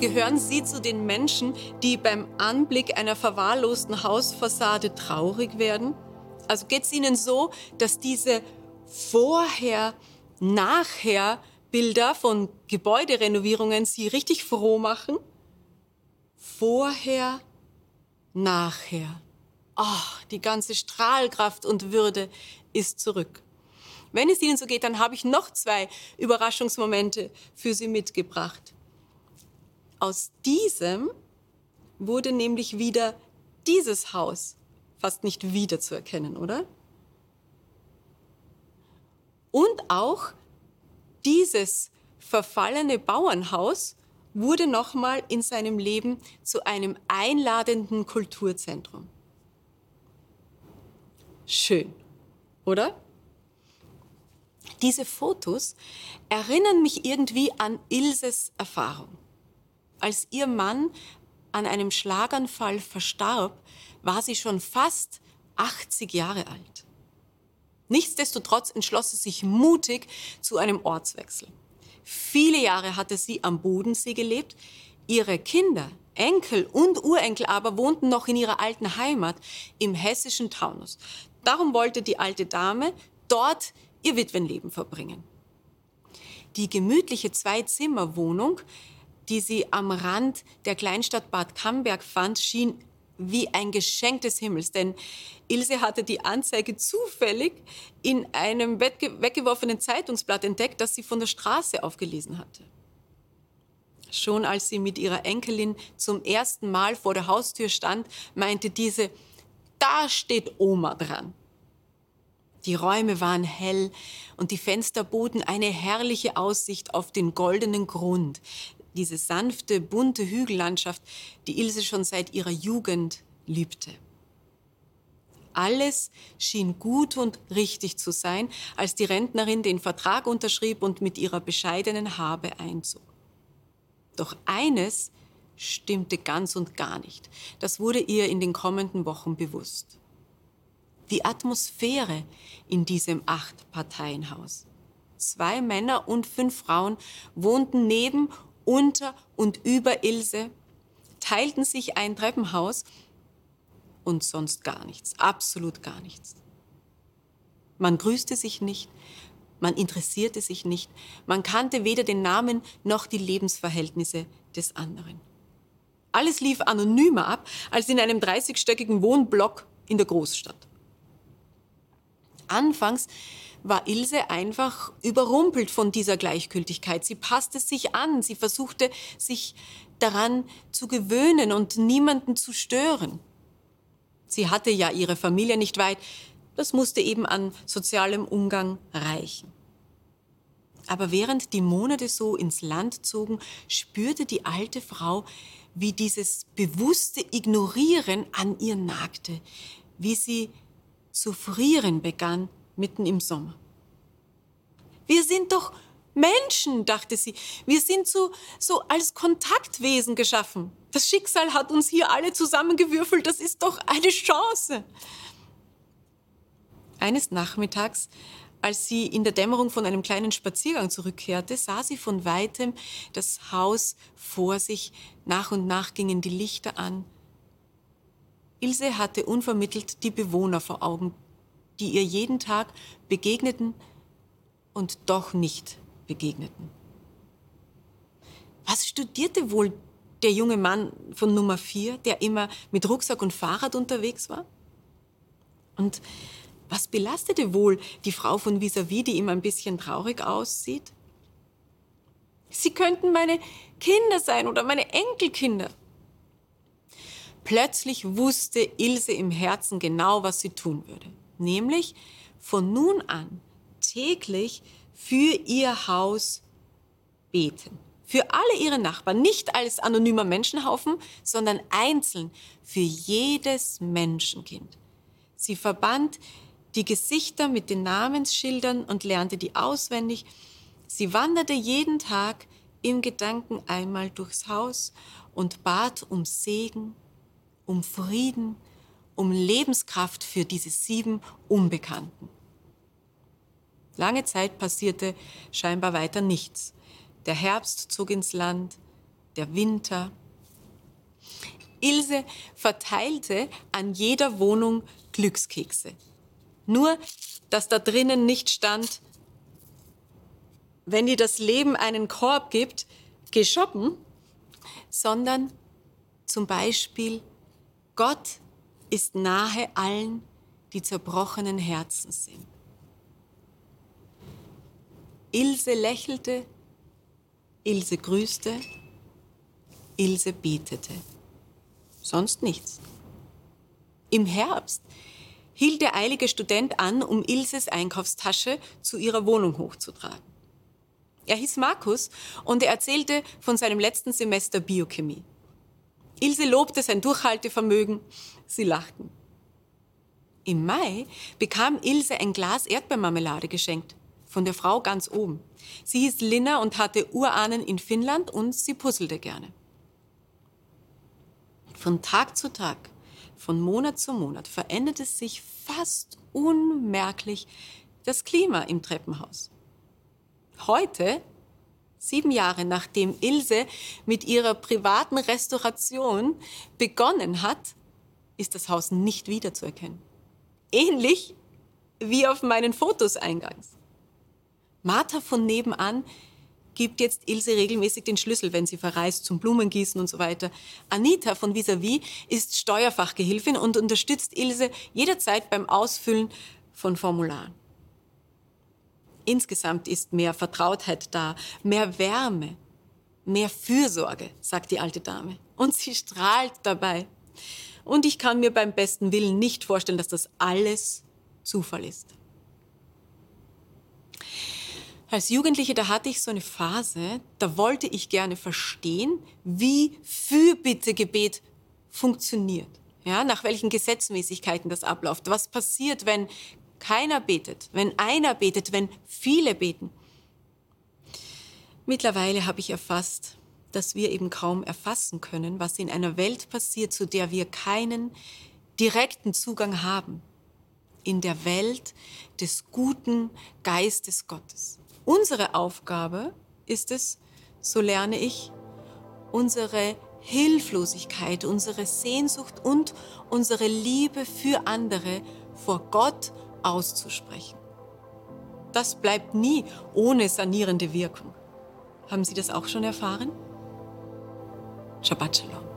Gehören Sie zu den Menschen, die beim Anblick einer verwahrlosten Hausfassade traurig werden? Also geht es Ihnen so, dass diese Vorher-Nachher-Bilder von Gebäuderenovierungen Sie richtig froh machen? Vorher, nachher. Ach, die ganze Strahlkraft und Würde ist zurück. Wenn es Ihnen so geht, dann habe ich noch zwei Überraschungsmomente für Sie mitgebracht. Aus diesem wurde nämlich wieder dieses Haus fast nicht wiederzuerkennen, oder? Und auch dieses verfallene Bauernhaus wurde nochmal in seinem Leben zu einem einladenden Kulturzentrum. Schön, oder? Diese Fotos erinnern mich irgendwie an Ilses Erfahrung. Als ihr Mann an einem Schlaganfall verstarb, war sie schon fast 80 Jahre alt. Nichtsdestotrotz entschloss sie sich mutig zu einem Ortswechsel. Viele Jahre hatte sie am Bodensee gelebt. Ihre Kinder, Enkel und Urenkel aber wohnten noch in ihrer alten Heimat im hessischen Taunus. Darum wollte die alte Dame dort ihr Witwenleben verbringen. Die gemütliche Zwei-Zimmer-Wohnung, die sie am Rand der Kleinstadt Bad Camberg fand, schien wie ein Geschenk des Himmels, denn Ilse hatte die Anzeige zufällig in einem weggeworfenen Zeitungsblatt entdeckt, das sie von der Straße aufgelesen hatte. Schon als sie mit ihrer Enkelin zum ersten Mal vor der Haustür stand, meinte diese, da steht Oma dran. Die Räume waren hell und die Fenster boten eine herrliche Aussicht auf den goldenen Grund, diese sanfte, bunte Hügellandschaft, die Ilse schon seit ihrer Jugend liebte. Alles schien gut und richtig zu sein, als die Rentnerin den Vertrag unterschrieb und mit ihrer bescheidenen Habe einzog. Doch eines stimmte ganz und gar nicht. Das wurde ihr in den kommenden Wochen bewusst. Die Atmosphäre in diesem Acht-Parteien-Haus. Zwei Männer und fünf Frauen wohnten neben unter und über Ilse, teilten sich ein Treppenhaus und sonst gar nichts, absolut gar nichts. Man grüßte sich nicht, man interessierte sich nicht, man kannte weder den Namen noch die Lebensverhältnisse des anderen. Alles lief anonymer ab als in einem 30-stöckigen Wohnblock in der Großstadt. Anfangs war Ilse einfach überrumpelt von dieser Gleichgültigkeit. Sie passte sich an, sie versuchte sich daran zu gewöhnen und niemanden zu stören. Sie hatte ja ihre Familie nicht weit, das musste eben an sozialem Umgang reichen. Aber während die Monate so ins Land zogen, spürte die alte Frau, wie dieses bewusste Ignorieren an ihr nagte, wie sie zu frieren begann mitten im Sommer. Wir sind doch Menschen, dachte sie. Wir sind so, so als Kontaktwesen geschaffen. Das Schicksal hat uns hier alle zusammengewürfelt. Das ist doch eine Chance. Eines Nachmittags, als sie in der Dämmerung von einem kleinen Spaziergang zurückkehrte, sah sie von weitem das Haus vor sich. Nach und nach gingen die Lichter an. Ilse hatte unvermittelt die Bewohner vor Augen, die ihr jeden Tag begegneten und doch nicht begegneten. Was studierte wohl der junge Mann von Nummer 4, der immer mit Rucksack und Fahrrad unterwegs war? Und was belastete wohl die Frau von vis-à-vis, die immer ein bisschen traurig aussieht? Sie könnten meine Kinder sein oder meine Enkelkinder. Plötzlich wusste Ilse im Herzen genau, was sie tun würde nämlich von nun an täglich für ihr Haus beten. Für alle ihre Nachbarn, nicht als anonymer Menschenhaufen, sondern einzeln für jedes Menschenkind. Sie verband die Gesichter mit den Namensschildern und lernte die auswendig. Sie wanderte jeden Tag im Gedanken einmal durchs Haus und bat um Segen, um Frieden, um Lebenskraft für diese sieben Unbekannten. Lange Zeit passierte scheinbar weiter nichts. Der Herbst zog ins Land, der Winter. Ilse verteilte an jeder Wohnung Glückskekse. Nur, dass da drinnen nicht stand, wenn dir das Leben einen Korb gibt, geh shoppen, sondern zum Beispiel, Gott ist nahe allen, die zerbrochenen Herzen sind. Ilse lächelte, Ilse grüßte, Ilse betete. Sonst nichts. Im Herbst hielt der eilige Student an, um Ilses Einkaufstasche zu ihrer Wohnung hochzutragen. Er hieß Markus und er erzählte von seinem letzten Semester Biochemie. Ilse lobte sein Durchhaltevermögen. Sie lachten. Im Mai bekam Ilse ein Glas Erdbeermarmelade geschenkt. Von der Frau ganz oben. Sie hieß Linna und hatte Urahnen in Finnland und sie puzzelte gerne. Von Tag zu Tag, von Monat zu Monat veränderte sich fast unmerklich das Klima im Treppenhaus. Heute, sieben Jahre nachdem Ilse mit ihrer privaten Restauration begonnen hat, ist das Haus nicht wiederzuerkennen. Ähnlich wie auf meinen Fotos eingangs. Martha von nebenan gibt jetzt Ilse regelmäßig den Schlüssel, wenn sie verreist, zum Blumengießen und so weiter. Anita von Vis-a-vis ist Steuerfachgehilfin und unterstützt Ilse jederzeit beim Ausfüllen von Formularen. Insgesamt ist mehr Vertrautheit da, mehr Wärme, mehr Fürsorge, sagt die alte Dame. Und sie strahlt dabei. Und ich kann mir beim besten Willen nicht vorstellen, dass das alles Zufall ist. Als Jugendliche, da hatte ich so eine Phase, da wollte ich gerne verstehen, wie Fürbittegebet funktioniert. Ja, nach welchen Gesetzmäßigkeiten das abläuft. Was passiert, wenn keiner betet, wenn einer betet, wenn viele beten. Mittlerweile habe ich erfasst, dass wir eben kaum erfassen können, was in einer Welt passiert, zu der wir keinen direkten Zugang haben. In der Welt des guten Geistes Gottes. Unsere Aufgabe ist es, so lerne ich, unsere Hilflosigkeit, unsere Sehnsucht und unsere Liebe für andere vor Gott auszusprechen. Das bleibt nie ohne sanierende Wirkung. Haben Sie das auch schon erfahren? Shabbat Shalom.